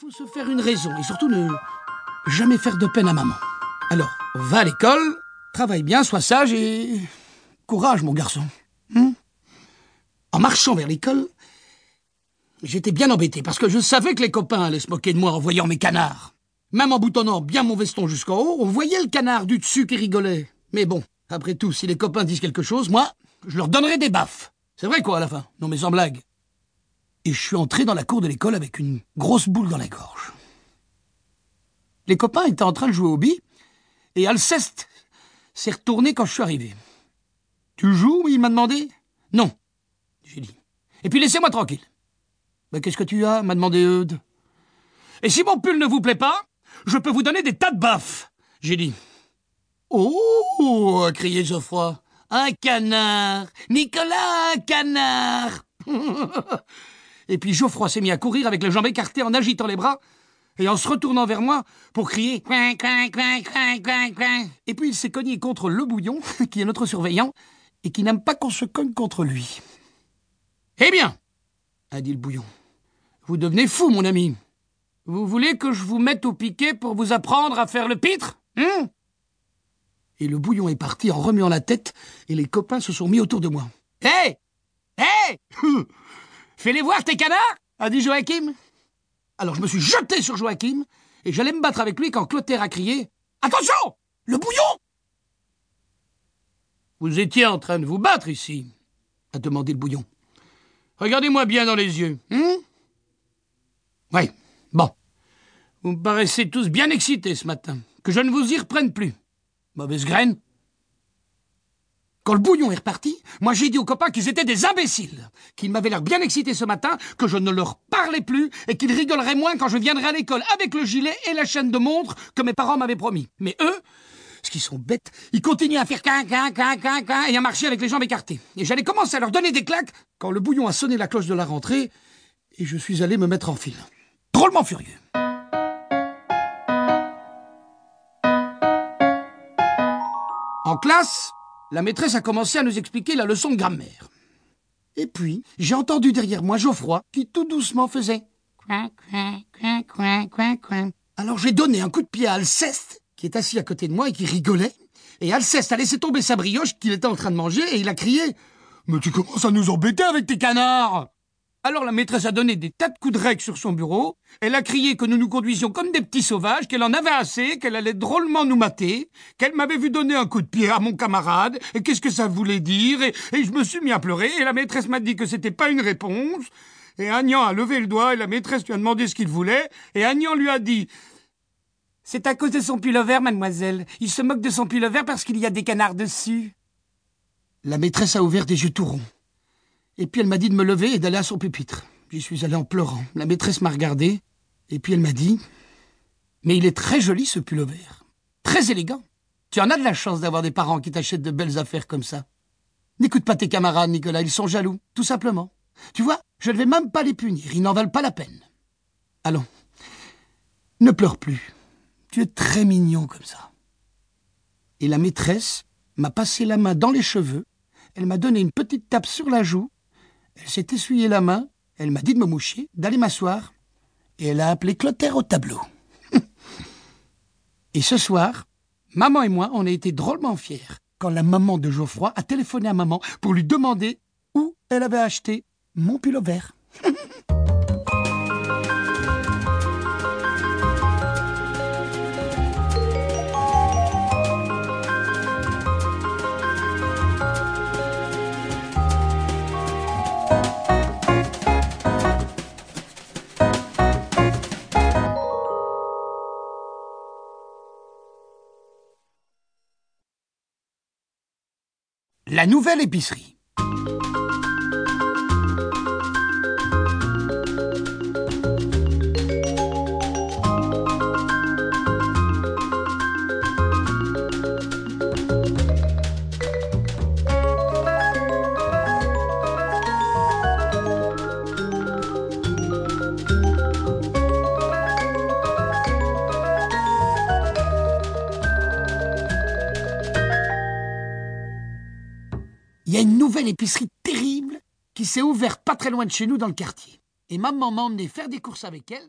faut se faire une raison et surtout ne jamais faire de peine à maman. Alors, va à l'école, travaille bien, sois sage et courage, mon garçon. Hmm en marchant vers l'école, j'étais bien embêté parce que je savais que les copains allaient se moquer de moi en voyant mes canards. Même en boutonnant bien mon veston jusqu'en haut, on voyait le canard du dessus qui rigolait. Mais bon, après tout, si les copains disent quelque chose, moi, je leur donnerai des baffes. C'est vrai quoi à la fin Non mais sans blague. Et je suis entré dans la cour de l'école avec une grosse boule dans la gorge. Les copains étaient en train de jouer au billes, et Alceste s'est retourné quand je suis arrivé. Tu joues? il m'a demandé. Non, j'ai dit. Et puis laissez-moi tranquille. Mais qu'est-ce que tu as? m'a demandé Eudes. Et si mon pull ne vous plaît pas, je peux vous donner des tas de baffes, j'ai dit. Oh a crié Geoffroy. Un canard Nicolas, un canard Et puis Geoffroy s'est mis à courir avec les jambes écartées en agitant les bras et en se retournant vers moi pour crier. Et puis il s'est cogné contre le bouillon, qui est notre surveillant, et qui n'aime pas qu'on se cogne contre lui. Eh bien, a dit le bouillon, vous devenez fou, mon ami. Vous voulez que je vous mette au piquet pour vous apprendre à faire le pitre hein? Et le bouillon est parti en remuant la tête, et les copains se sont mis autour de moi. Hé Hé Fais-les voir, tes canards a dit Joachim. Alors je me suis jeté sur Joachim, et j'allais me battre avec lui quand Clotaire a crié Attention Le bouillon Vous étiez en train de vous battre ici a demandé le bouillon. Regardez-moi bien dans les yeux. Hein Oui, bon. Vous me paraissez tous bien excités ce matin. Que je ne vous y reprenne plus. Mauvaise graine. Quand le bouillon est reparti, moi j'ai dit aux copains qu'ils étaient des imbéciles, qu'ils m'avaient l'air bien excités ce matin, que je ne leur parlais plus et qu'ils rigoleraient moins quand je viendrais à l'école avec le gilet et la chaîne de montre que mes parents m'avaient promis. Mais eux, ce qu'ils sont bêtes, ils continuent à faire quin, quin, quin, quin, quin et à marcher avec les jambes écartées. Et j'allais commencer à leur donner des claques quand le bouillon a sonné la cloche de la rentrée et je suis allé me mettre en file. Drôlement furieux. En classe, la maîtresse a commencé à nous expliquer la leçon de grammaire. Et puis, j'ai entendu derrière moi Geoffroy qui tout doucement faisait coin, coin, coin, coin, coin, coin. Alors j'ai donné un coup de pied à Alceste, qui est assis à côté de moi et qui rigolait. Et Alceste a laissé tomber sa brioche qu'il était en train de manger et il a crié Mais tu commences à nous embêter avec tes canards alors la maîtresse a donné des tas de coups de règle sur son bureau, elle a crié que nous nous conduisions comme des petits sauvages, qu'elle en avait assez, qu'elle allait drôlement nous mater, qu'elle m'avait vu donner un coup de pied à mon camarade, et qu'est-ce que ça voulait dire, et, je me suis mis à pleurer, et la maîtresse m'a dit que c'était pas une réponse, et Agnan a levé le doigt, et la maîtresse lui a demandé ce qu'il voulait, et Agnan lui a dit C'est à cause de son vert, mademoiselle. Il se moque de son vert parce qu'il y a des canards dessus. La maîtresse a ouvert des yeux tout ronds. Et puis elle m'a dit de me lever et d'aller à son pupitre. J'y suis allé en pleurant. La maîtresse m'a regardé, et puis elle m'a dit Mais il est très joli ce vert. Très élégant. Tu en as de la chance d'avoir des parents qui t'achètent de belles affaires comme ça. N'écoute pas tes camarades, Nicolas, ils sont jaloux, tout simplement. Tu vois, je ne vais même pas les punir, ils n'en valent pas la peine. Allons, ne pleure plus. Tu es très mignon comme ça. Et la maîtresse m'a passé la main dans les cheveux, elle m'a donné une petite tape sur la joue, elle s'est essuyée la main, elle m'a dit de me moucher, d'aller m'asseoir, et elle a appelé Clotaire au tableau. et ce soir, maman et moi, on a été drôlement fiers quand la maman de Geoffroy a téléphoné à maman pour lui demander où elle avait acheté mon pull vert. La nouvelle épicerie. Il y a une nouvelle épicerie terrible qui s'est ouverte pas très loin de chez nous dans le quartier. Et maman m'a emmené faire des courses avec elle